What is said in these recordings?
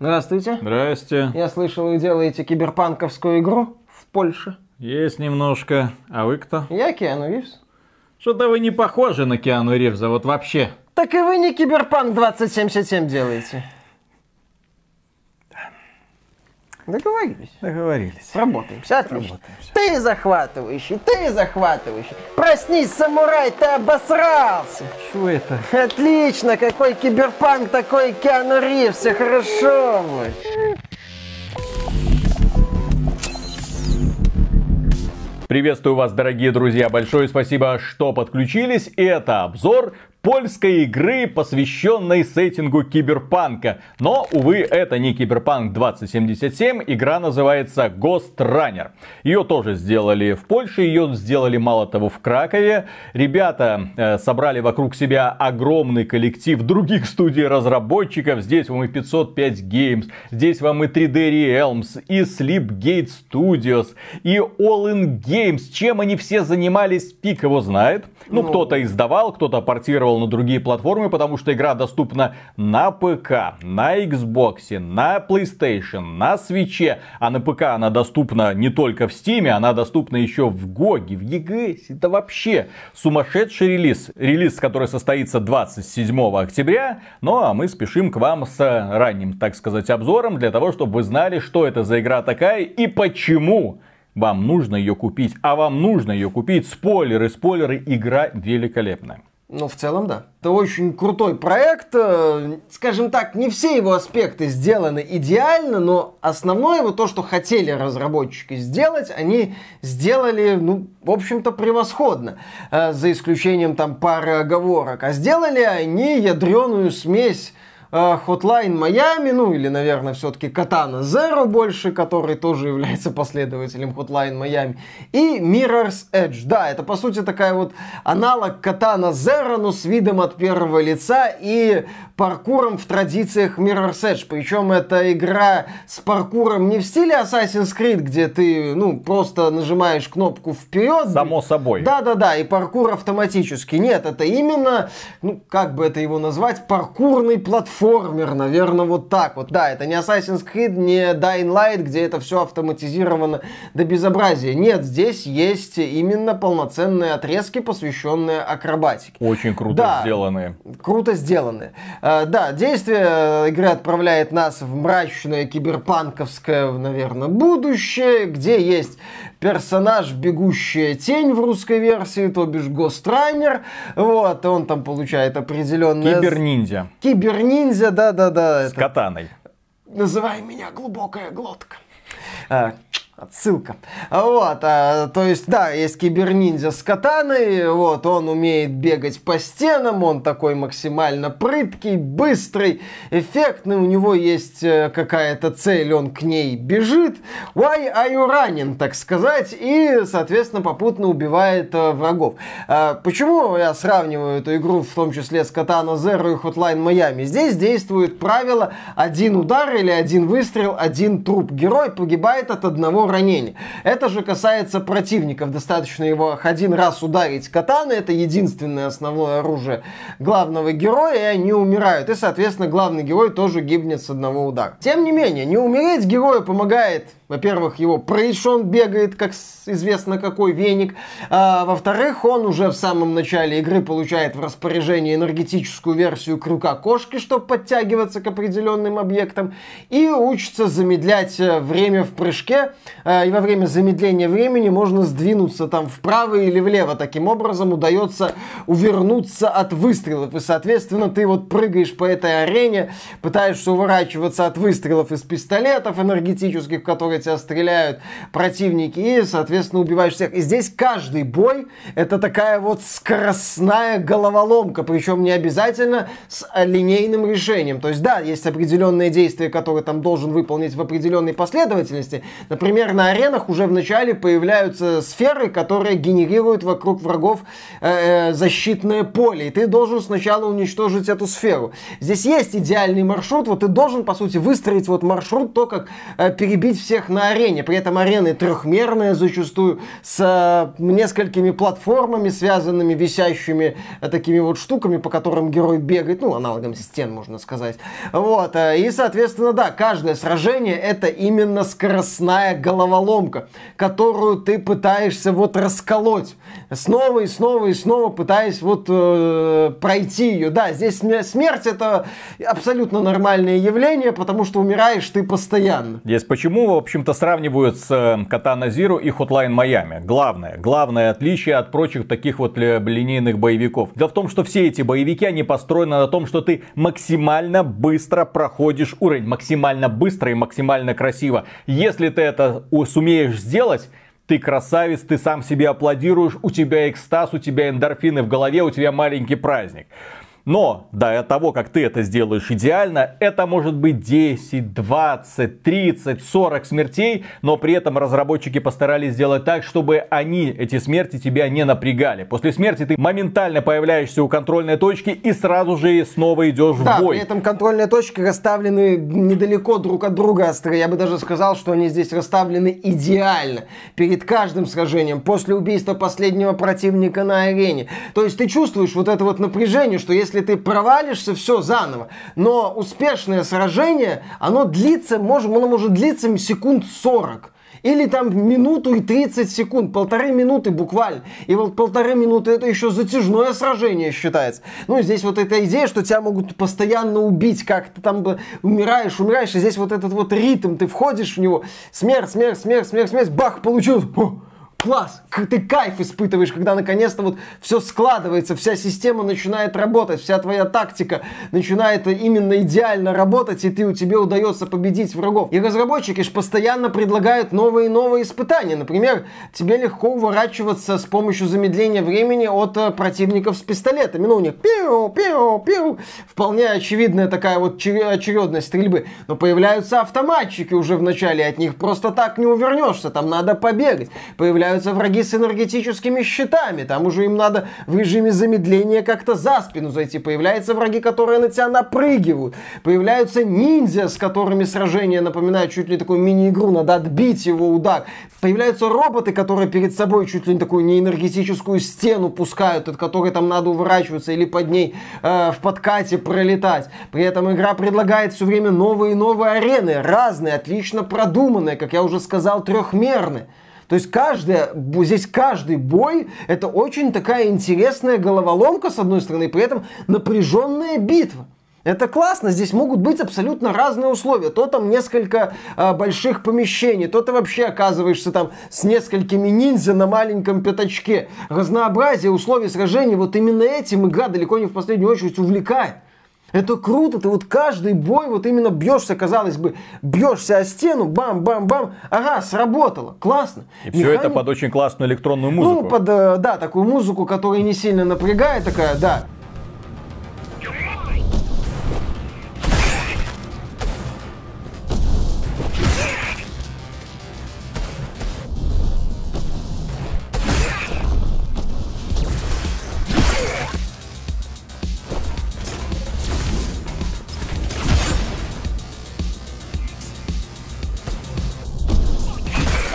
Здравствуйте. Здрасте. Я слышал, вы делаете киберпанковскую игру в Польше. Есть немножко. А вы кто? Я Киану Ривз. Что-то вы не похожи на Киану Ривза, вот вообще. Так и вы не Киберпанк 2077 делаете. Договорились. Договорились. Сработаемся, отлично. Ты захватывающий, ты захватывающий. Проснись, самурай, ты обосрался. Что это? Отлично, какой киберпанк, такой Киану Ривз, все хорошо будет. Приветствую вас, дорогие друзья. Большое спасибо, что подключились. И это обзор польской игры, посвященной сеттингу киберпанка. Но, увы, это не Киберпанк 2077, игра называется Ghost Runner. Ее тоже сделали в Польше, ее сделали мало того в Кракове. Ребята э, собрали вокруг себя огромный коллектив других студий разработчиков. Здесь вам и 505 Games, здесь вам и 3D Realms, и Sleepgate Studios, и All In Games. Чем они все занимались, фиг его знает. Ну, Ну. кто-то издавал, кто-то портировал на другие платформы, потому что игра доступна на ПК, на Xbox, на PlayStation, на Switch. А на ПК она доступна не только в Steam, она доступна еще в GOG, в EGS. Это вообще сумасшедший релиз. Релиз, который состоится 27 октября. Ну а мы спешим к вам с ранним, так сказать, обзором, для того, чтобы вы знали, что это за игра такая и почему вам нужно ее купить. А вам нужно ее купить. Спойлеры, спойлеры, игра великолепная. Ну, в целом, да. Это очень крутой проект. э, Скажем так, не все его аспекты сделаны идеально, но основное его то, что хотели разработчики сделать, они сделали, ну, в общем-то, превосходно. Э, За исключением там пары оговорок. А сделали они ядреную смесь Hotline Miami, ну или, наверное, все-таки Katana Zero больше, который тоже является последователем Hotline Miami, и Mirror's Edge. Да, это по сути такая вот аналог Katana Zero, но с видом от первого лица и паркуром в традициях Mirror's Edge. Причем это игра с паркуром не в стиле Assassin's Creed, где ты, ну, просто нажимаешь кнопку вперед. Само собой. Да-да-да, и паркур автоматически. Нет, это именно, ну, как бы это его назвать, паркурный платформер, наверное, вот так вот. Да, это не Assassin's Creed, не Dying Light, где это все автоматизировано до безобразия. Нет, здесь есть именно полноценные отрезки, посвященные акробатике. Очень круто Да. сделанные. Круто сделаны. Э, да, действие э, игры отправляет нас в мрачное киберпанковское, наверное, будущее, где есть персонаж «Бегущая тень» в русской версии, то бишь Гострайнер. Вот, он там получает определенное... Кибер-ниндзя Киберниндзя, да-да-да. с это- катаной. Называй меня глубокая глотка. А, Отсылка. А Вот, а, то есть, да, есть киберниндзя с катаной, вот, он умеет бегать по стенам, он такой максимально прыткий, быстрый, эффектный, у него есть э, какая-то цель, он к ней бежит. Why are you running, так сказать, и, соответственно, попутно убивает э, врагов. А, почему я сравниваю эту игру в том числе с Katana Zero и Hotline Miami? Здесь действует правило один удар или один выстрел, один труп. Герой погибает от одного ранения. Это же касается противников. Достаточно его один раз ударить катаной. Это единственное основное оружие главного героя, и они умирают. И, соответственно, главный герой тоже гибнет с одного удара. Тем не менее, не умереть герою помогает во-первых, его прыщ, бегает, как известно какой веник. А, во-вторых, он уже в самом начале игры получает в распоряжение энергетическую версию крюка кошки, чтобы подтягиваться к определенным объектам. И учится замедлять э, время в прыжке. А, и во время замедления времени можно сдвинуться там вправо или влево. Таким образом удается увернуться от выстрелов. И, соответственно, ты вот прыгаешь по этой арене, пытаешься уворачиваться от выстрелов из пистолетов энергетических, в которые тебя стреляют противники, и, соответственно, убиваешь всех. И здесь каждый бой это такая вот скоростная головоломка, причем не обязательно с линейным решением. То есть, да, есть определенные действия, которые там должен выполнить в определенной последовательности. Например, на аренах уже в начале появляются сферы, которые генерируют вокруг врагов э, э, защитное поле. И ты должен сначала уничтожить эту сферу. Здесь есть идеальный маршрут. Вот ты должен, по сути, выстроить вот маршрут, то, как э, перебить всех на арене. При этом арены трехмерные зачастую, с э, несколькими платформами, связанными, висящими э, такими вот штуками, по которым герой бегает. Ну, аналогом стен, можно сказать. Вот. Э, и, соответственно, да, каждое сражение это именно скоростная головоломка, которую ты пытаешься вот расколоть. Снова и снова и снова пытаясь вот э, пройти ее. Да, здесь смерть это абсолютно нормальное явление, потому что умираешь ты постоянно. Здесь почему, в общем-то, сравнивают с э, Катана Зиру и Hotline Miami? Главное, главное отличие от прочих таких вот линейных боевиков. Дело в том, что все эти боевики, они построены на том, что ты максимально быстро проходишь уровень, максимально быстро и максимально красиво. Если ты это сумеешь сделать, ты красавец, ты сам себе аплодируешь, у тебя экстаз, у тебя эндорфины в голове, у тебя маленький праздник. Но до того, как ты это сделаешь идеально, это может быть 10, 20, 30, 40 смертей, но при этом разработчики постарались сделать так, чтобы они, эти смерти, тебя не напрягали. После смерти ты моментально появляешься у контрольной точки и сразу же снова идешь да, в бой. при этом контрольные точки расставлены недалеко друг от друга. Я бы даже сказал, что они здесь расставлены идеально. Перед каждым сражением, после убийства последнего противника на арене. То есть ты чувствуешь вот это вот напряжение, что если если ты провалишься, все заново. Но успешное сражение, оно длится, может, оно может длиться секунд 40. Или там минуту и 30 секунд, полторы минуты буквально. И вот полторы минуты это еще затяжное сражение считается. Ну, здесь вот эта идея, что тебя могут постоянно убить, как ты там умираешь, умираешь, и здесь вот этот вот ритм, ты входишь в него, смерть, смерть, смерть, смерть, смерть, бах, получил, класс, ты кайф испытываешь, когда наконец-то вот все складывается, вся система начинает работать, вся твоя тактика начинает именно идеально работать, и ты, у тебе удается победить врагов. И разработчики же постоянно предлагают новые и новые испытания. Например, тебе легко уворачиваться с помощью замедления времени от э, противников с пистолетами. Ну, у них пиу, пиу, пиу. Вполне очевидная такая вот очередность стрельбы. Но появляются автоматчики уже в начале, от них просто так не увернешься, там надо побегать. Появляются появляются враги с энергетическими щитами. Там уже им надо в режиме замедления как-то за спину зайти. Появляются враги, которые на тебя напрыгивают. Появляются ниндзя, с которыми сражение напоминает чуть ли такую мини-игру. Надо отбить его удар. Появляются роботы, которые перед собой чуть ли не такую неэнергетическую стену пускают, от которой там надо уворачиваться или под ней э, в подкате пролетать. При этом игра предлагает все время новые и новые арены, разные, отлично продуманные, как я уже сказал, трехмерные. То есть каждая, здесь каждый бой это очень такая интересная головоломка с одной стороны, и при этом напряженная битва. Это классно, здесь могут быть абсолютно разные условия. То там несколько э, больших помещений, то ты вообще оказываешься там с несколькими ниндзя на маленьком пятачке. Разнообразие условий сражений, вот именно этим игра далеко не в последнюю очередь увлекает. Это круто, ты вот каждый бой вот именно бьешься, казалось бы, бьешься о стену, бам-бам-бам, ага, сработало, классно. И Механик... все это под очень классную электронную музыку. Ну, под, э, да, такую музыку, которая не сильно напрягает, такая, да.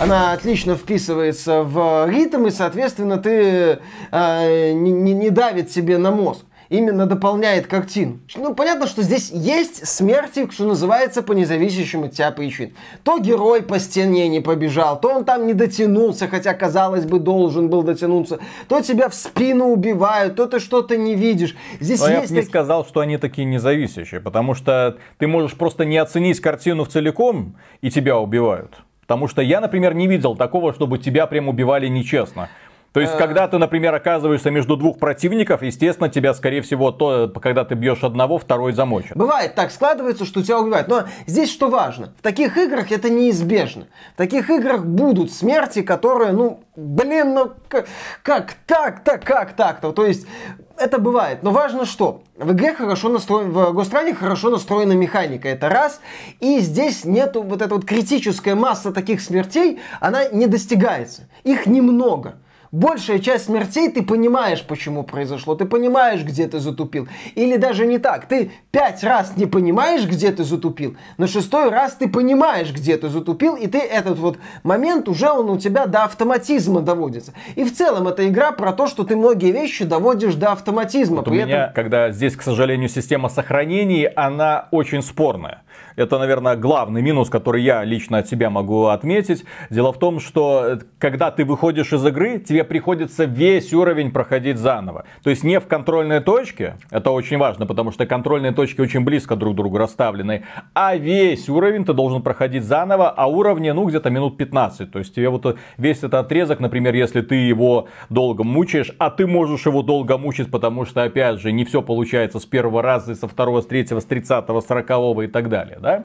Она отлично вписывается в ритм, и, соответственно, ты э, не, не давит себе на мозг именно дополняет картину. Ну, понятно, что здесь есть смерти, что называется, по независящим от тебя причин. То герой по стене не побежал, то он там не дотянулся, хотя, казалось бы, должен был дотянуться, то тебя в спину убивают, то ты что-то не видишь. Здесь Но есть я бы не сказал, что они такие независящие, потому что ты можешь просто не оценить картину в целиком, и тебя убивают. Потому что я, например, не видел такого, чтобы тебя прям убивали нечестно. То есть, когда ты, например, оказываешься между двух противников, естественно, тебя, скорее всего, то, когда ты бьешь одного, второй замочит. Бывает так, складывается, что тебя убивают. Но здесь что важно? В таких играх это неизбежно. В таких играх будут смерти, которые, ну, блин, ну как, как так-то, как так-то. То есть это бывает. Но важно что? В игре хорошо настроен, в Гостране хорошо настроена механика, это раз. И здесь нету вот эта вот критическая масса таких смертей, она не достигается. Их немного большая часть смертей ты понимаешь, почему произошло, ты понимаешь, где ты затупил. Или даже не так, ты пять раз не понимаешь, где ты затупил, на шестой раз ты понимаешь, где ты затупил, и ты этот вот момент уже он у тебя до автоматизма доводится. И в целом эта игра про то, что ты многие вещи доводишь до автоматизма. Вот у меня, этом... когда здесь, к сожалению, система сохранений, она очень спорная. Это, наверное, главный минус, который я лично от себя могу отметить. Дело в том, что э, когда ты выходишь из игры, тебе приходится весь уровень проходить заново. То есть не в контрольной точке, это очень важно, потому что контрольные точки очень близко друг к другу расставлены, а весь уровень ты должен проходить заново, а уровни, ну, где-то минут 15. То есть тебе вот весь этот отрезок, например, если ты его долго мучаешь, а ты можешь его долго мучить, потому что, опять же, не все получается с первого раза, со второго, с третьего, с тридцатого, сорокового и так далее да?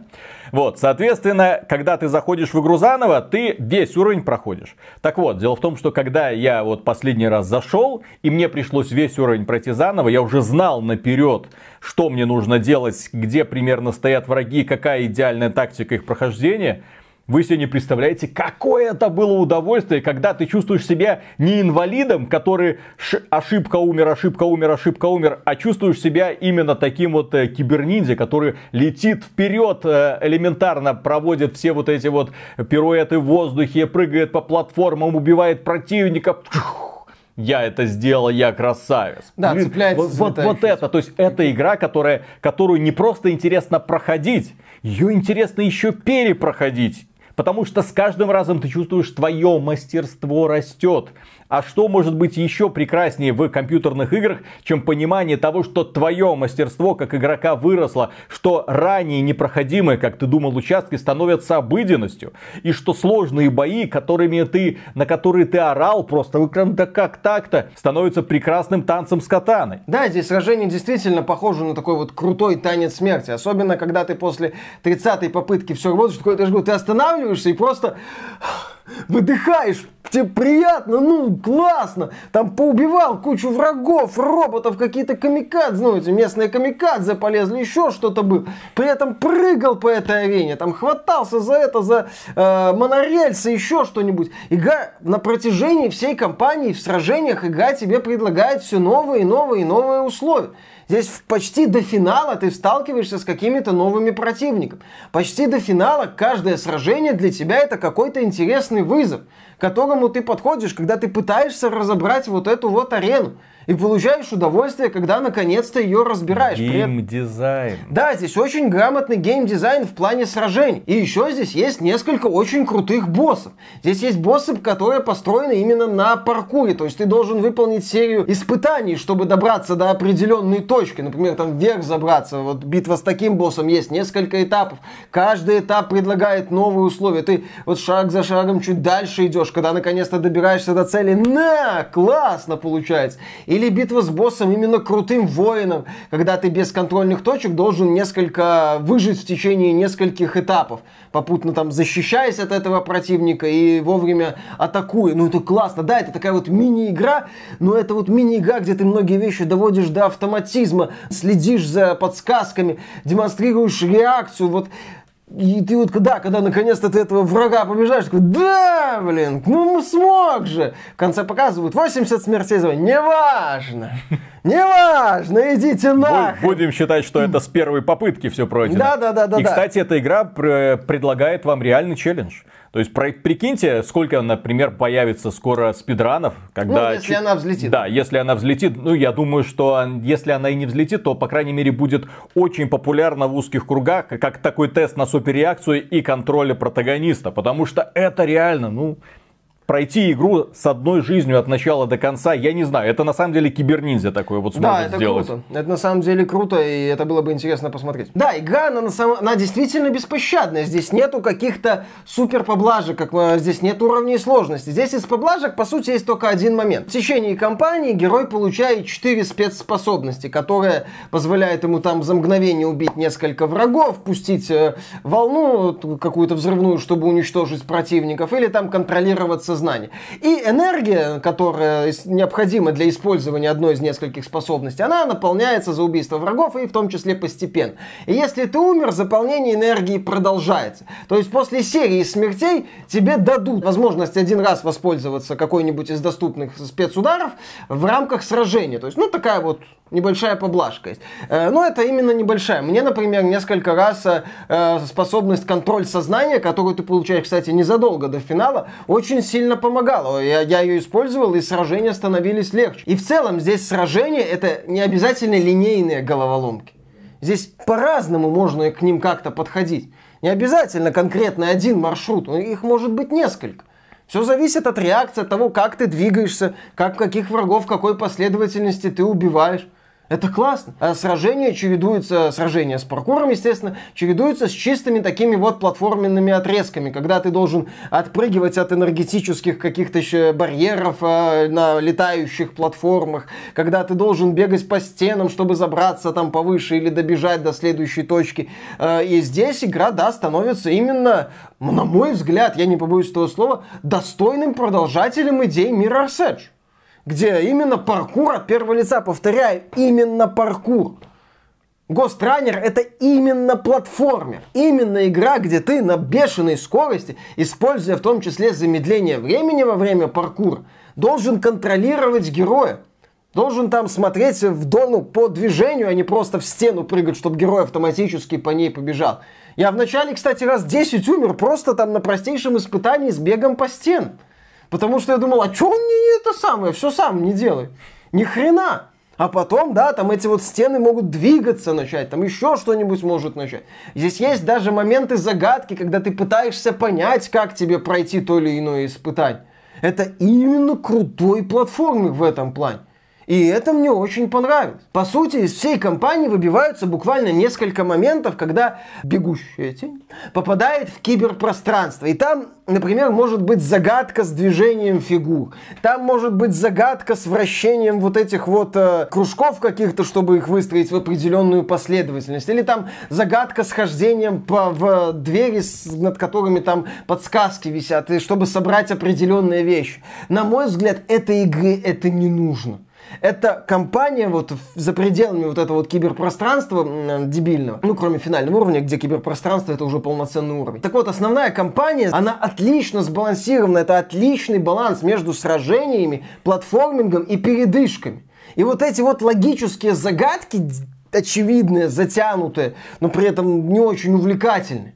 Вот, соответственно, когда ты заходишь в игру заново, ты весь уровень проходишь. Так вот, дело в том, что когда я вот последний раз зашел, и мне пришлось весь уровень пройти заново, я уже знал наперед, что мне нужно делать, где примерно стоят враги, какая идеальная тактика их прохождения – вы себе не представляете, какое это было удовольствие, когда ты чувствуешь себя не инвалидом, который ошибка умер, ошибка умер, ошибка умер, а чувствуешь себя именно таким вот э, киберниндзя, который летит вперед, э, элементарно проводит все вот эти вот пируэты в воздухе, прыгает по платформам, убивает противников. я это сделал, я красавец. Да, Блин, цепляется вот, вот, вот это, то есть это игра, которая, которую не просто интересно проходить, ее интересно еще перепроходить. Потому что с каждым разом ты чувствуешь, твое мастерство растет. А что может быть еще прекраснее в компьютерных играх, чем понимание того, что твое мастерство как игрока выросло, что ранее непроходимые, как ты думал, участки становятся обыденностью, и что сложные бои, которыми ты, на которые ты орал просто, да как так-то, становятся прекрасным танцем с катаной. Да, здесь сражение действительно похоже на такой вот крутой танец смерти, особенно когда ты после 30-й попытки все такой, ты останавливаешься и просто выдыхаешь, тебе приятно, ну, классно. Там поубивал кучу врагов, роботов, какие-то камикадзе, ну, эти местные камикадзе полезли, еще что-то был. При этом прыгал по этой арене, там хватался за это, за э, монорельсы, еще что-нибудь. Игра на протяжении всей кампании в сражениях игра тебе предлагает все новые и новые и новые условия. Здесь почти до финала ты сталкиваешься с какими-то новыми противниками. Почти до финала каждое сражение для тебя это какой-то интересный вызов, к которому ты подходишь, когда ты пытаешься разобрать вот эту вот арену и получаешь удовольствие, когда наконец-то ее разбираешь. Геймдизайн. Да, здесь очень грамотный геймдизайн в плане сражений. И еще здесь есть несколько очень крутых боссов. Здесь есть боссы, которые построены именно на паркуре. То есть ты должен выполнить серию испытаний, чтобы добраться до определенной точки. Например, там вверх забраться. Вот битва с таким боссом есть несколько этапов. Каждый этап предлагает новые условия. Ты вот шаг за шагом чуть дальше идешь, когда наконец-то добираешься до цели. На! Классно получается. И или битва с боссом именно крутым воином, когда ты без контрольных точек должен несколько выжить в течение нескольких этапов, попутно там защищаясь от этого противника и вовремя атакуя. Ну это классно, да, это такая вот мини-игра, но это вот мини-игра, где ты многие вещи доводишь до автоматизма, следишь за подсказками, демонстрируешь реакцию, вот и ты вот когда, когда наконец-то ты этого врага побежаешь, такой, да, блин, ну смог же. В конце показывают 80 смертей за неважно. Неважно, идите на. Будем считать, что это с первой попытки все пройдено. Да, да, да, да. И, кстати, эта игра предлагает вам реальный челлендж. То есть прикиньте, сколько, например, появится скоро спидранов, когда... Ну, если она взлетит. Да, если она взлетит. Ну, я думаю, что если она и не взлетит, то, по крайней мере, будет очень популярна в узких кругах, как такой тест на суперреакцию и контроле протагониста. Потому что это реально, ну, пройти игру с одной жизнью от начала до конца, я не знаю. Это на самом деле киберниндзя такой вот сможет да, это сделать. круто. Это на самом деле круто, и это было бы интересно посмотреть. Да, игра, она, на самом... она действительно беспощадная. Здесь нету каких-то супер поблажек, как э, здесь нет уровней сложности. Здесь из поблажек, по сути, есть только один момент. В течение кампании герой получает 4 спецспособности, которые позволяют ему там за мгновение убить несколько врагов, пустить э, волну какую-то взрывную, чтобы уничтожить противников, или там контролировать сознание. И энергия, которая необходима для использования одной из нескольких способностей, она наполняется за убийство врагов и в том числе постепенно. И если ты умер, заполнение энергии продолжается. То есть после серии смертей тебе дадут возможность один раз воспользоваться какой-нибудь из доступных спецударов в рамках сражения. То есть, ну, такая вот небольшая поблажка есть. Э, но это именно небольшая. Мне, например, несколько раз э, способность контроль сознания, которую ты получаешь, кстати, незадолго до финала, очень сильно помогала. Я, я ее использовал, и сражения становились легче. И в целом здесь сражения это не обязательно линейные головоломки. Здесь по-разному можно к ним как-то подходить. Не обязательно конкретно один маршрут, их может быть несколько. Все зависит от реакции, от того, как ты двигаешься, как каких врагов, какой последовательности ты убиваешь. Это классно. А сражения чередуются, сражения с паркуром, естественно, чередуются с чистыми такими вот платформенными отрезками, когда ты должен отпрыгивать от энергетических каких-то еще барьеров э, на летающих платформах, когда ты должен бегать по стенам, чтобы забраться там повыше или добежать до следующей точки. Э, и здесь игра, да, становится именно, на мой взгляд, я не побоюсь этого слова, достойным продолжателем идей Mirror's Edge где именно паркур от первого лица, повторяю, именно паркур. Runner это именно платформер, именно игра, где ты на бешеной скорости, используя в том числе замедление времени во время паркура, должен контролировать героя. Должен там смотреть в дону по движению, а не просто в стену прыгать, чтобы герой автоматически по ней побежал. Я вначале, кстати, раз 10 умер просто там на простейшем испытании с бегом по стенам. Потому что я думал, а что он не это самое, все сам не делает? Ни хрена. А потом, да, там эти вот стены могут двигаться начать, там еще что-нибудь может начать. Здесь есть даже моменты загадки, когда ты пытаешься понять, как тебе пройти то или иное испытание. Это именно крутой платформер в этом плане. И это мне очень понравилось. По сути, из всей компании выбиваются буквально несколько моментов, когда бегущая тень попадает в киберпространство. И там, например, может быть загадка с движением фигур. Там может быть загадка с вращением вот этих вот э, кружков каких-то, чтобы их выстроить в определенную последовательность. Или там загадка с хождением по, в двери, с, над которыми там подсказки висят, и чтобы собрать определенные вещи. На мой взгляд, этой игры это не нужно. Это компания вот за пределами вот этого вот киберпространства дебильного, ну, кроме финального уровня, где киберпространство это уже полноценный уровень. Так вот, основная компания, она отлично сбалансирована, это отличный баланс между сражениями, платформингом и передышками. И вот эти вот логические загадки, очевидные, затянутые, но при этом не очень увлекательные,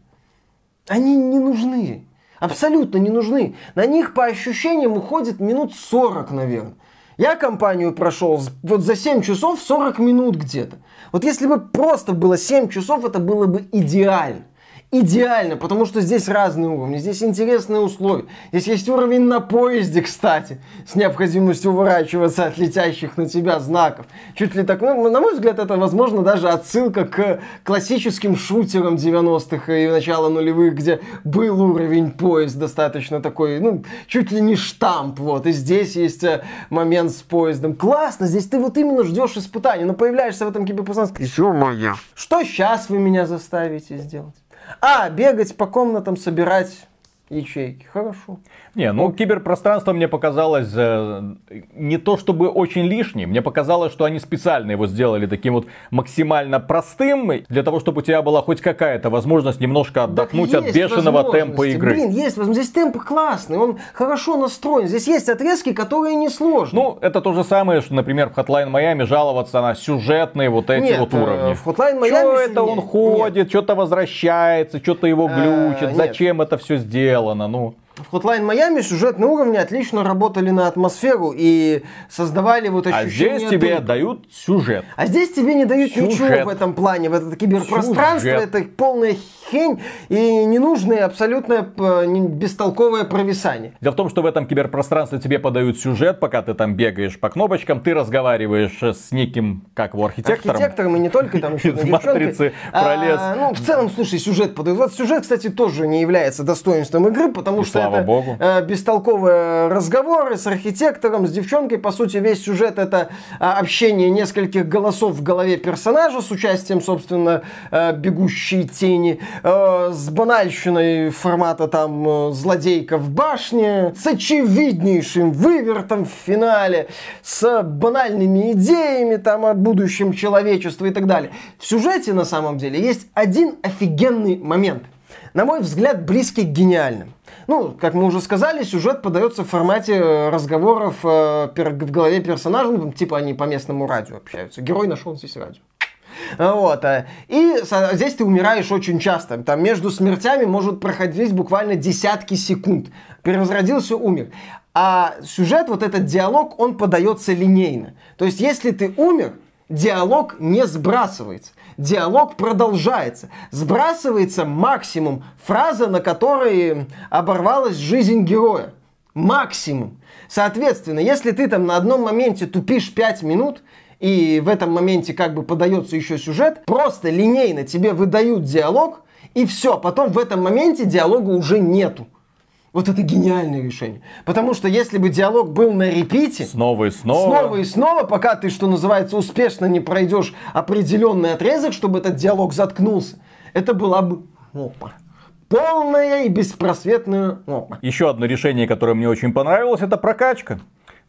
они не нужны. Абсолютно не нужны. На них по ощущениям уходит минут 40, наверное. Я компанию прошел вот за 7 часов 40 минут где-то. Вот если бы просто было 7 часов, это было бы идеально идеально, потому что здесь разные уровни, здесь интересные условия. Здесь есть уровень на поезде, кстати, с необходимостью уворачиваться от летящих на тебя знаков. Чуть ли так, ну, на мой взгляд, это, возможно, даже отсылка к классическим шутерам 90-х и начала нулевых, где был уровень поезд достаточно такой, ну, чуть ли не штамп, вот. И здесь есть э, момент с поездом. Классно, здесь ты вот именно ждешь испытаний, но появляешься в этом киберпространстве. Еще моя. Что сейчас вы меня заставите сделать? А, бегать по комнатам, собирать ячейки. Хорошо. Не, ну вот. киберпространство мне показалось э, не то чтобы очень лишним, мне показалось, что они специально его сделали таким вот максимально простым, для того, чтобы у тебя была хоть какая-то возможность немножко отдохнуть от бешеного темпа игры. Блин, есть возможность. Здесь темп классный, он хорошо настроен. Здесь есть отрезки, которые не сложны. Ну, это то же самое, что, например, в Hotline Miami жаловаться на сюжетные вот эти Нет, вот уровни. Э, в Hotline Miami... Что это он ходит, что-то возвращается, что-то его глючит, а, зачем нет. это все сделано, ну... в Hotline Miami сюжетные уровни отлично работали на атмосферу и создавали вот А ощущение... здесь тебе труда. дают сюжет. А здесь тебе не дают Сюжет. ничего в этом плане, в это киберпространство, Сюжет. это полная хрень и ненужное абсолютно э, бестолковое провисание. Дело в том, что в этом киберпространстве тебе подают сюжет, пока ты там бегаешь по кнопочкам, ты разговариваешь с неким, как его, архитектором. Архитектором и не только, там еще Из. «Матрицы» пролез. А, ну, в целом, слушай, сюжет подают. Вот сюжет, кстати, тоже не является достоинством игры, потому что слава это богу. э, бестолковые разговоры с архитектором, с девчонкой. По сути, весь сюжет это а, общение нескольких голосов в голове персонажа с участием, собственно, э, бегущей тени, э, с банальщиной формата там злодейка в башне, с очевиднейшим вывертом в финале, с банальными идеями там о будущем человечества и так далее. В сюжете на самом деле есть один офигенный момент. На мой взгляд, близкий к гениальным. Ну, как мы уже сказали, сюжет подается в формате э, разговоров э, в голове персонажа, ну, типа они по местному радио общаются. Герой нашел здесь радио. Вот. э, И здесь ты умираешь очень часто. Там между смертями может проходить буквально десятки секунд. Перевозродился, умер. А сюжет, вот этот диалог, он подается линейно. То есть, если ты умер, диалог не сбрасывается. Диалог продолжается. Сбрасывается максимум фраза, на которой оборвалась жизнь героя. Максимум. Соответственно, если ты там на одном моменте тупишь 5 минут, и в этом моменте как бы подается еще сюжет, просто линейно тебе выдают диалог, и все, потом в этом моменте диалога уже нету. Вот это гениальное решение. Потому что если бы диалог был на репите, Снова и снова. снова и снова, пока ты, что называется, успешно не пройдешь определенный отрезок, чтобы этот диалог заткнулся, это была бы опа. Полная и беспросветная опа. Еще одно решение, которое мне очень понравилось, это прокачка.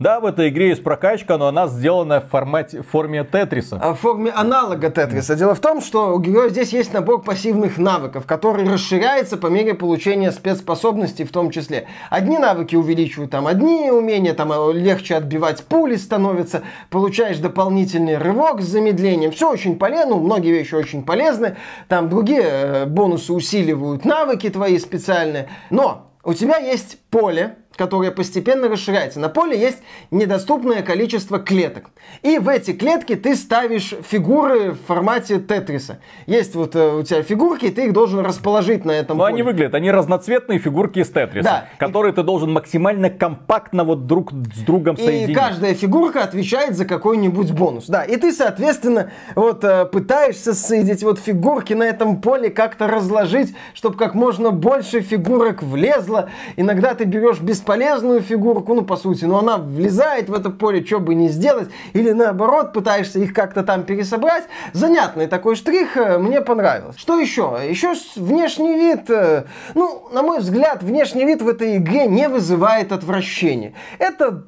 Да, в этой игре есть прокачка, но она сделана в, формате, в форме Тетриса. А В форме аналога Тетриса. Дело в том, что у героя здесь есть набор пассивных навыков, который расширяется по мере получения спецспособностей в том числе. Одни навыки увеличивают там одни умения, там э, легче отбивать пули становится, получаешь дополнительный рывок с замедлением. Все очень полезно, ну, многие вещи очень полезны. Там другие э, бонусы усиливают навыки твои специальные. Но у тебя есть поле, которое постепенно расширяется. На поле есть недоступное количество клеток. И в эти клетки ты ставишь фигуры в формате тетриса. Есть вот э, у тебя фигурки, и ты их должен расположить на этом Но поле. они выглядят, они разноцветные фигурки из Тетриса, Да. которые ты должен максимально компактно вот друг с другом И соединить. каждая фигурка отвечает за какой-нибудь бонус. Да, и ты, соответственно, вот э, пытаешься соединить вот фигурки на этом поле, как-то разложить, чтобы как можно больше фигурок влезло. Иногда ты берешь бесполезную фигурку, ну, по сути, но она влезает в это поле, что бы не сделать. Или наоборот, пытаешься их как-то там пересобрать. Занятный такой штрих, э, мне понравилось. Что еще? Еще внешний вид. э, Ну, на мой взгляд, внешний вид в этой игре не вызывает отвращения. Это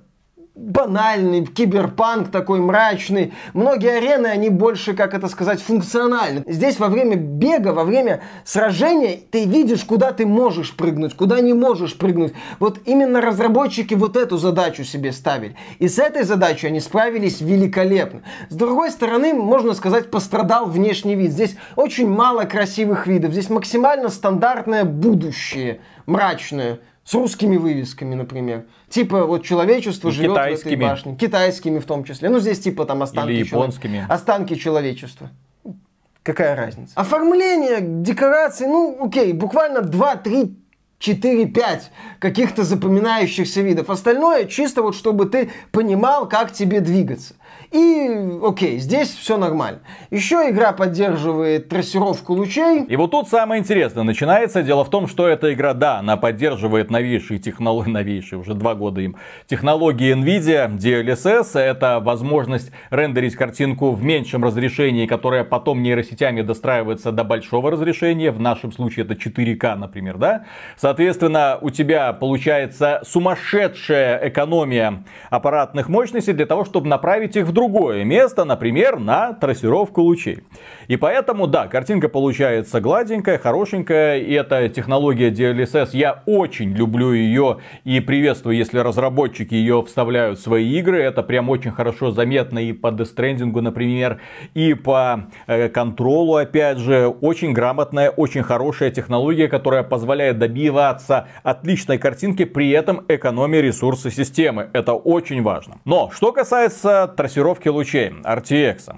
банальный киберпанк такой мрачный. Многие арены, они больше, как это сказать, функциональны. Здесь во время бега, во время сражения ты видишь, куда ты можешь прыгнуть, куда не можешь прыгнуть. Вот именно разработчики вот эту задачу себе ставили. И с этой задачей они справились великолепно. С другой стороны, можно сказать, пострадал внешний вид. Здесь очень мало красивых видов. Здесь максимально стандартное будущее, мрачное. С русскими вывесками, например. Типа вот человечество И живет в этой башне. Китайскими в том числе. Ну, здесь типа там останки, Или японскими. останки человечества. Какая разница? Оформление, декорации, ну, окей, буквально 2, 3, 4, 5 каких-то запоминающихся видов. Остальное чисто вот, чтобы ты понимал, как тебе двигаться. И, окей, здесь все нормально. Еще игра поддерживает трассировку лучей. И вот тут самое интересное начинается. Дело в том, что эта игра, да, она поддерживает новейшие технологии, новейшие, уже два года им, технологии NVIDIA DLSS. Это возможность рендерить картинку в меньшем разрешении, которая потом нейросетями достраивается до большого разрешения. В нашем случае это 4К, например, да? Соответственно, у тебя получается сумасшедшая экономия аппаратных мощностей для того, чтобы направить их в другое место, например, на трассировку лучей. И поэтому, да, картинка получается гладенькая, хорошенькая, и эта технология DLSS, я очень люблю ее и приветствую, если разработчики ее вставляют в свои игры. Это прям очень хорошо заметно и по Stranding, например, и по э, контролу, опять же. Очень грамотная, очень хорошая технология, которая позволяет добивать добиваться отличной картинки, при этом экономя ресурсы системы. Это очень важно. Но, что касается трассировки лучей RTX.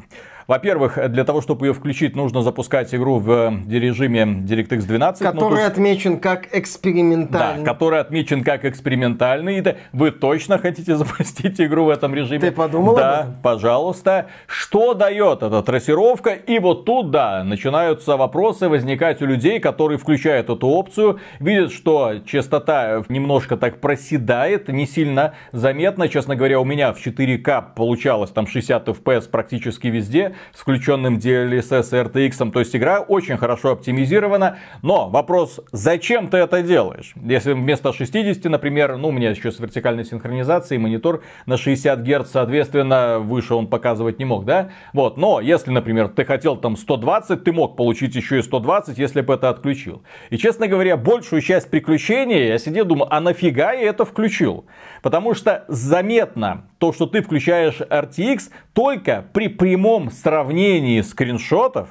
Во-первых, для того, чтобы ее включить, нужно запускать игру в э, режиме DirectX 12. Который тут... отмечен как экспериментальный. Да, который отмечен как экспериментальный. И вы точно хотите запустить игру в этом режиме? Ты подумал Да, пожалуйста. Что дает эта трассировка? И вот тут, да, начинаются вопросы возникать у людей, которые включают эту опцию, видят, что частота немножко так проседает, не сильно заметно. Честно говоря, у меня в 4К получалось там 60 FPS практически везде с включенным DLSS и RTX. То есть игра очень хорошо оптимизирована. Но вопрос, зачем ты это делаешь? Если вместо 60, например, ну у меня еще с вертикальной синхронизацией монитор на 60 Гц, соответственно, выше он показывать не мог, да? Вот, но если, например, ты хотел там 120, ты мог получить еще и 120, если бы это отключил. И, честно говоря, большую часть приключений я сидел, думаю, а нафига я это включил? Потому что заметно то, что ты включаешь RTX только при прямом сравнении скриншотов.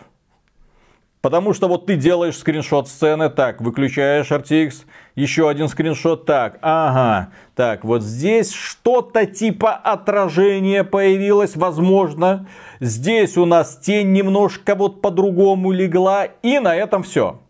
Потому что вот ты делаешь скриншот сцены, так, выключаешь RTX, еще один скриншот, так, ага, так, вот здесь что-то типа отражения появилось, возможно. Здесь у нас тень немножко вот по-другому легла, и на этом все.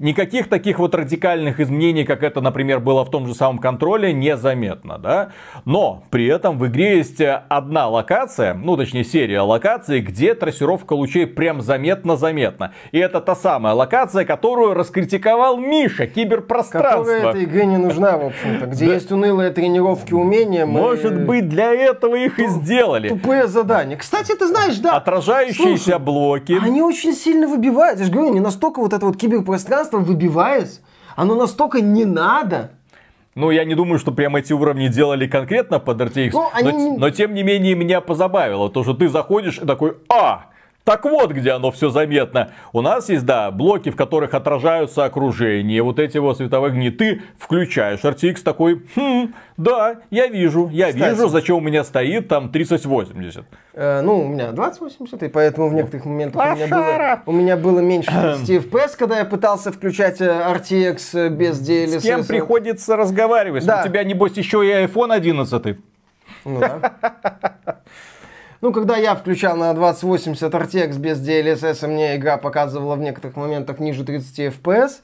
Никаких таких вот радикальных изменений, как это, например, было в том же самом контроле, незаметно, да. Но при этом в игре есть одна локация, ну точнее серия локаций, где трассировка лучей прям заметно-заметно. И это та самая локация, которую раскритиковал Миша, киберпространство. Которая этой игре не нужна, в общем-то. Где есть унылые тренировки умения. Может быть, для этого их и сделали. Тупые задания. Кстати, ты знаешь, да. Отражающиеся блоки. Они очень сильно выбивают. Я же говорю, не настолько вот это вот киберпространство пространство выбиваясь, оно настолько не надо. Ну, я не думаю, что прям эти уровни делали конкретно под RTX, ну, они... но, но тем не менее меня позабавило. То, что ты заходишь и такой, а, так вот, где оно все заметно. У нас есть, да, блоки, в которых отражаются окружение. Вот эти вот световые огни. Ты включаешь RTX такой, хм, да, я вижу, я Кстати. вижу, зачем у меня стоит там 3080. Э, ну, у меня 2080, и поэтому в некоторых моментах у меня, было, у меня было меньше 30 FPS, когда я пытался включать э, RTX э, без DLSS. С кем приходится разговаривать? Да. У тебя, небось, еще и iPhone 11. Ну да. Ну, когда я включал на 2080 RTX без DLSS, мне игра показывала в некоторых моментах ниже 30 FPS.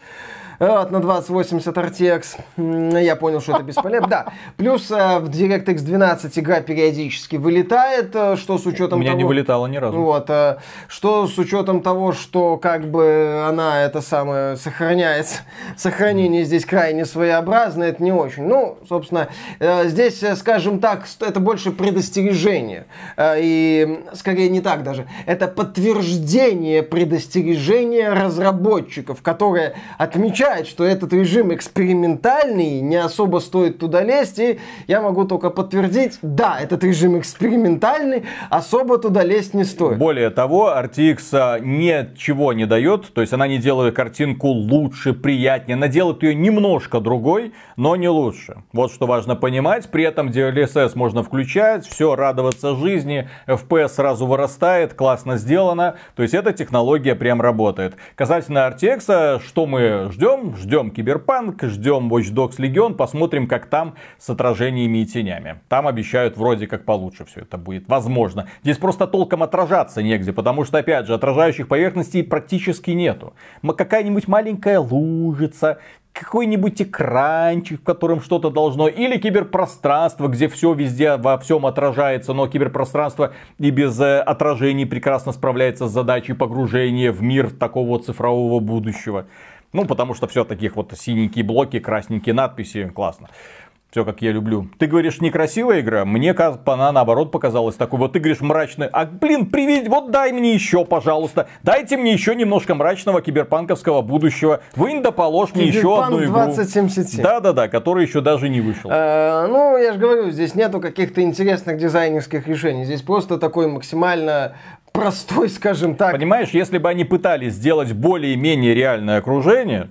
Вот, на 2080 RTX. Я понял, что это бесполезно. Да. Плюс э, в DirectX 12 игра периодически вылетает, э, что с учетом У меня того... не вылетало ни разу. Вот. Э, что с учетом того, что как бы она это самое сохраняется. Сохранение здесь крайне своеобразное, это не очень. Ну, собственно, здесь, скажем так, это больше предостережение. И скорее не так даже. Это подтверждение предостережения разработчиков, которые отмечают считает, что этот режим экспериментальный, не особо стоит туда лезть, и я могу только подтвердить, да, этот режим экспериментальный, особо туда лезть не стоит. Более того, RTX а, ничего не дает, то есть она не делает картинку лучше, приятнее, она делает ее немножко другой, но не лучше. Вот что важно понимать, при этом DLSS можно включать, все, радоваться жизни, FPS сразу вырастает, классно сделано, то есть эта технология прям работает. Касательно RTX, а, что мы ждем? Ждем, ждем Киберпанк, ждем Watch Dogs Legion, посмотрим, как там с отражениями и тенями. Там обещают вроде как получше все это будет. Возможно. Здесь просто толком отражаться негде, потому что, опять же, отражающих поверхностей практически нету. Какая-нибудь маленькая лужица, какой-нибудь экранчик, в котором что-то должно, или киберпространство, где все везде во всем отражается, но киберпространство и без э, отражений прекрасно справляется с задачей погружения в мир такого цифрового будущего. Ну, потому что все таких вот синенькие блоки, красненькие надписи, классно. Все как я люблю. Ты говоришь, некрасивая игра? Мне она наоборот показалась такой. Вот ты говоришь мрачный. А блин, привет, вот дай мне еще, пожалуйста. Дайте мне еще немножко мрачного киберпанковского будущего. Вынь да положь мне еще одну игру. 2077. Да-да-да, который еще даже не вышел. А, ну, я же говорю, здесь нету каких-то интересных дизайнерских решений. Здесь просто такой максимально простой, скажем так. Понимаешь, если бы они пытались сделать более-менее реальное окружение,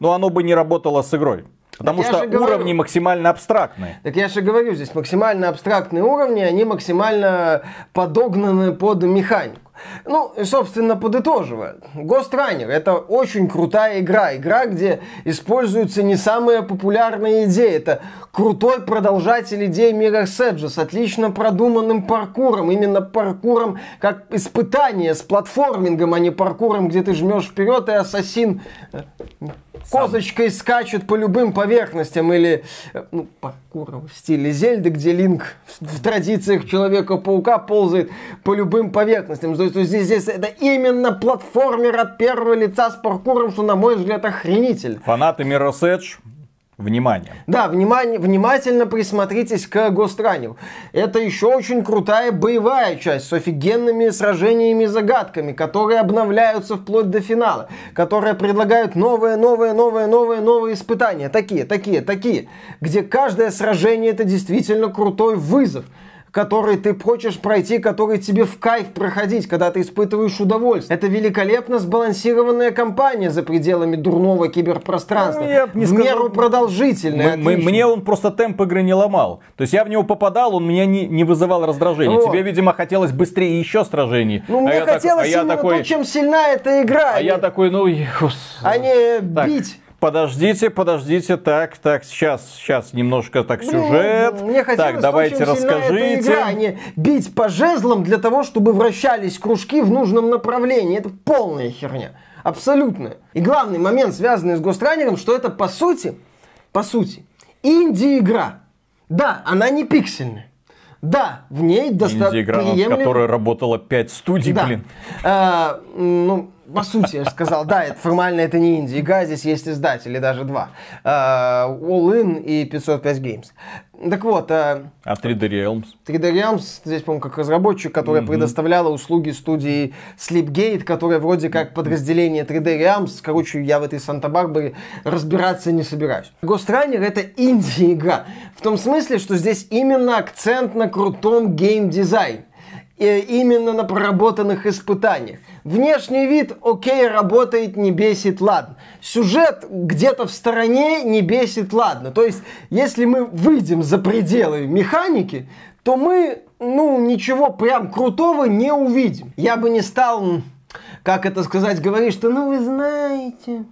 ну оно бы не работало с игрой. Потому так что уровни говорю, максимально абстрактные. Так я же говорю, здесь максимально абстрактные уровни, они максимально подогнаны под механику. Ну, собственно, подытоживая. Ghost Runner это очень крутая игра. Игра, где используются не самые популярные идеи. Это крутой продолжатель идей Mirror's Edge с отлично продуманным паркуром. Именно паркуром как испытание с платформингом, а не паркуром, где ты жмешь вперед и ассасин э, козочкой скачет по любым поверхностям или э, ну, паркур в стиле Зельды, где Линк в традициях Человека-паука ползает по любым поверхностям. То есть, то есть здесь, здесь это именно платформер от первого лица с паркуром, что, на мой взгляд, охренительно. Фанаты Mirror's Внимание. Да, внимание, внимательно присмотритесь к Гостранеру. Это еще очень крутая боевая часть с офигенными сражениями и загадками, которые обновляются вплоть до финала, которые предлагают новые, новые, новые, новые, новые испытания. Такие, такие, такие. Где каждое сражение это действительно крутой вызов который ты хочешь пройти, который тебе в кайф проходить, когда ты испытываешь удовольствие. Это великолепно сбалансированная кампания за пределами дурного киберпространства. Ну, я не в сказал... меру продолжительная. Мне он просто темп игры не ломал. То есть я в него попадал, он меня не, не вызывал раздражения. Вот. Тебе, видимо, хотелось быстрее еще сражений. Ну, а мне хотелось так, а именно такой... то, чем сильна эта игра. А я такой, ну... А не так. бить подождите, подождите, так, так, сейчас, сейчас немножко так сюжет. Мне, мне так, давайте расскажите. Игра, а не бить по жезлам для того, чтобы вращались кружки в нужном направлении. Это полная херня. Абсолютно. И главный момент, связанный с Гостранером, что это по сути, по сути, инди-игра. Да, она не пиксельная. Да, в ней достаточно Инди-игра, приемлем... над которой работало 5 студий, да. блин. А, ну, по сути, я же сказал, да, это формально это не инди игра, здесь есть издатели, даже два. Uh, All In и 505 Games. Так вот. Uh, а 3D Realms? 3D Realms, здесь, по-моему, как разработчик, которая mm-hmm. предоставляла услуги студии Sleepgate, которая вроде как подразделение 3D Realms. Короче, я в этой Санта-Барбаре разбираться не собираюсь. Ghost Runner это инди-игра. В том смысле, что здесь именно акцент на крутом гейм-дизайне. И именно на проработанных испытаниях. Внешний вид, окей, работает, не бесит, ладно. Сюжет где-то в стороне не бесит, ладно. То есть, если мы выйдем за пределы механики, то мы, ну, ничего прям крутого не увидим. Я бы не стал, как это сказать, говорить, что, ну, вы знаете,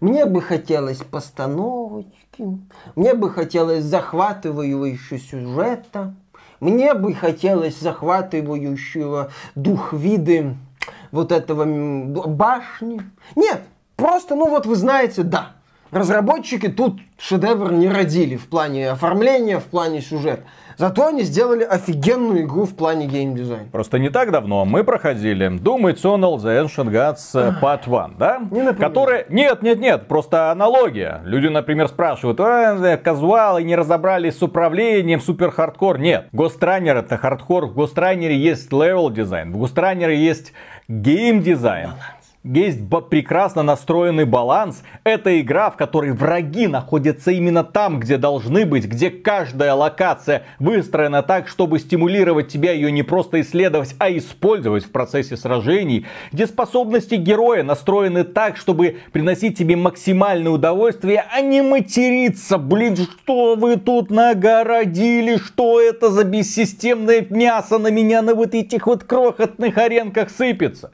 мне бы хотелось постановочки, мне бы хотелось захватывающего сюжета, мне бы хотелось захватывающего дух виды вот этого башни. Нет, просто, ну вот вы знаете, да, разработчики тут шедевр не родили в плане оформления, в плане сюжета. Зато они сделали офигенную игру в плане геймдизайна. Просто не так давно мы проходили Doom Eternal The Ancient Gods Part 1, да? Не Которая... Нет, нет, нет, просто аналогия. Люди, например, спрашивают, а, казуалы не разобрались с управлением, супер хардкор. Нет, Runner это хардкор. В Runner есть level design, в Runner есть геймдизайн. Баланс есть прекрасно настроенный баланс. Это игра, в которой враги находятся именно там, где должны быть, где каждая локация выстроена так, чтобы стимулировать тебя ее не просто исследовать, а использовать в процессе сражений, где способности героя настроены так, чтобы приносить тебе максимальное удовольствие, а не материться. Блин, что вы тут нагородили? Что это за бессистемное мясо на меня на вот этих вот крохотных аренках сыпется?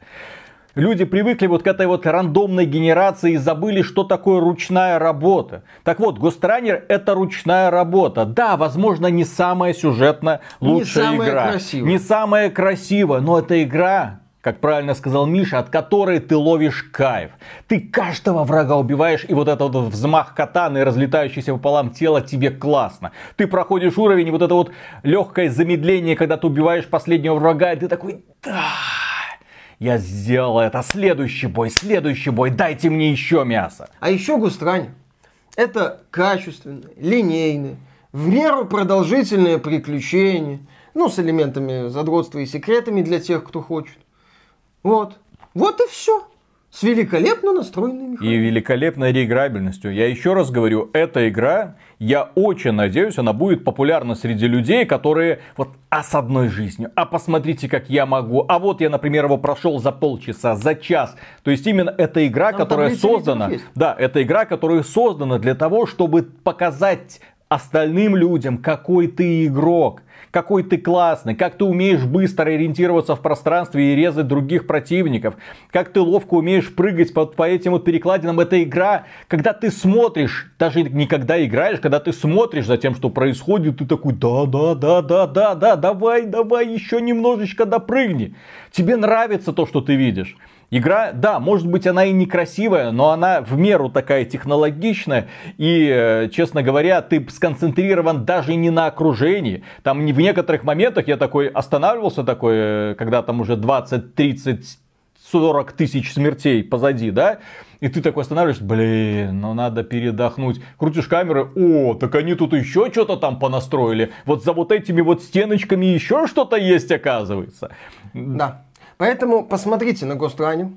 Люди привыкли вот к этой вот рандомной генерации и забыли, что такое ручная работа. Так вот, Гостранер это ручная работа. Да, возможно, не самая сюжетно лучшая не самая игра. Красивая. Не самая красивая, но это игра, как правильно сказал Миша, от которой ты ловишь кайф. Ты каждого врага убиваешь, и вот этот вот взмах катаны разлетающийся пополам тело тебе классно. Ты проходишь уровень, и вот это вот легкое замедление, когда ты убиваешь последнего врага, и ты такой, да, я сделал это. Следующий бой, следующий бой, дайте мне еще мясо. А еще Густрань. Это качественное, линейное, в меру продолжительное приключение. Ну, с элементами задротства и секретами для тех, кто хочет. Вот. Вот и все с великолепно настроенной механикой. И великолепной реиграбельностью. Я еще раз говорю, эта игра, я очень надеюсь, она будет популярна среди людей, которые вот а с одной жизнью, а посмотрите, как я могу, а вот я, например, его прошел за полчаса, за час. То есть именно эта игра, Там которая создана, да, это игра, которая создана для того, чтобы показать остальным людям, какой ты игрок какой ты классный, как ты умеешь быстро ориентироваться в пространстве и резать других противников, как ты ловко умеешь прыгать по, по этим вот перекладинам. Это игра, когда ты смотришь, даже не когда играешь, когда ты смотришь за тем, что происходит, ты такой, да, да, да, да, да, да, давай, давай, еще немножечко допрыгни. Тебе нравится то, что ты видишь. Игра, да, может быть она и некрасивая, но она в меру такая технологичная. И, э, честно говоря, ты сконцентрирован даже не на окружении. Там в некоторых моментах я такой останавливался такой, э, когда там уже 20, 30, 40 тысяч смертей позади, да? И ты такой останавливаешься, блин, ну надо передохнуть. Крутишь камеры, о, так они тут еще что-то там понастроили. Вот за вот этими вот стеночками еще что-то есть, оказывается. Да. Поэтому посмотрите на Runner.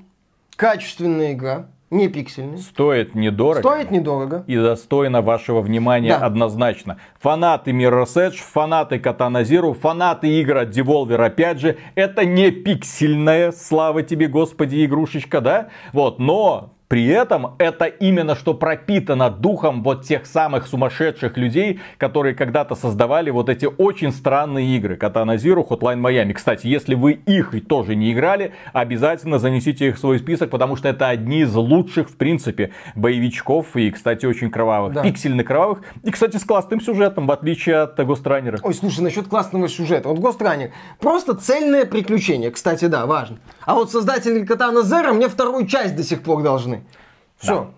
Качественная игра, не пиксельная. Стоит недорого. Стоит недорого. И достойно вашего внимания да. однозначно. Фанаты Mirror's Edge, фанаты Katana Zero, фанаты игр от Devolver, опять же, это не пиксельная, слава тебе, господи, игрушечка, да? Вот, но при этом это именно что пропитано духом вот тех самых сумасшедших людей, которые когда-то создавали вот эти очень странные игры. Katana Zero, Hotline Miami. Кстати, если вы их тоже не играли, обязательно занесите их в свой список, потому что это одни из лучших, в принципе, боевичков и, кстати, очень кровавых. Да. Пиксельно кровавых. И, кстати, с классным сюжетом, в отличие от Runner. Ой, слушай, насчет классного сюжета. Вот Runner просто цельное приключение. Кстати, да, важно. А вот создатели Katana Zero мне вторую часть до сих пор должны. Все.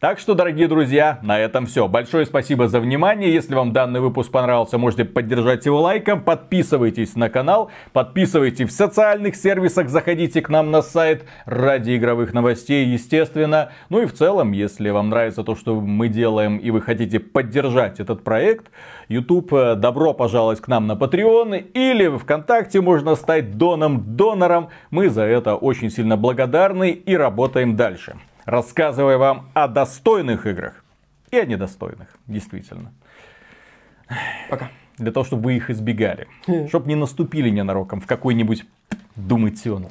Так что, дорогие друзья, на этом все. Большое спасибо за внимание. Если вам данный выпуск понравился, можете поддержать его лайком. Подписывайтесь на канал, подписывайтесь в социальных сервисах, заходите к нам на сайт ради игровых новостей, естественно. Ну и в целом, если вам нравится то, что мы делаем, и вы хотите поддержать этот проект, YouTube, э, добро пожаловать к нам на Patreon или ВКонтакте можно стать доном-донором. Мы за это очень сильно благодарны и работаем дальше рассказывая вам о достойных играх и о недостойных, действительно. Пока. Для того, чтобы вы их избегали. Чтобы не наступили ненароком в какой-нибудь думатион.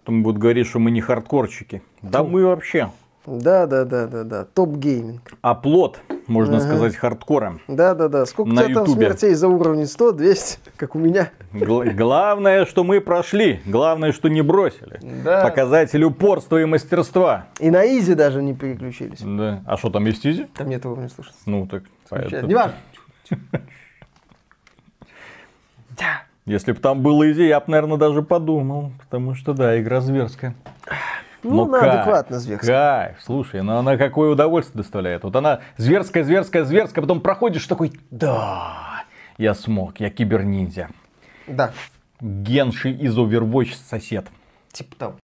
Потом будут говорить, что мы не хардкорчики. Да мы вообще да, да, да, да, да. Топ гейминг. Оплот, можно ага. сказать, хардкора. Да, да, да. Сколько на у тебя там смертей за уровень 100, 200, как у меня. Гл- главное, что мы прошли. Главное, что не бросили. Да. Показатель упорства и мастерства. И на easy даже не переключились. Да. А что там есть easy? Там нет уровня сложности. Ну так. Поэтому... Не важно. Если бы там было easy, я бы, наверное, даже подумал. Потому что, да, игра зверская. Ну, ну на адекватно зверская. Кайф, слушай, ну она какое удовольствие доставляет. Вот она зверская, зверская, зверская, потом проходишь такой, да, я смог, я киберниндзя. Да. Генши из Overwatch сосед. Типа того.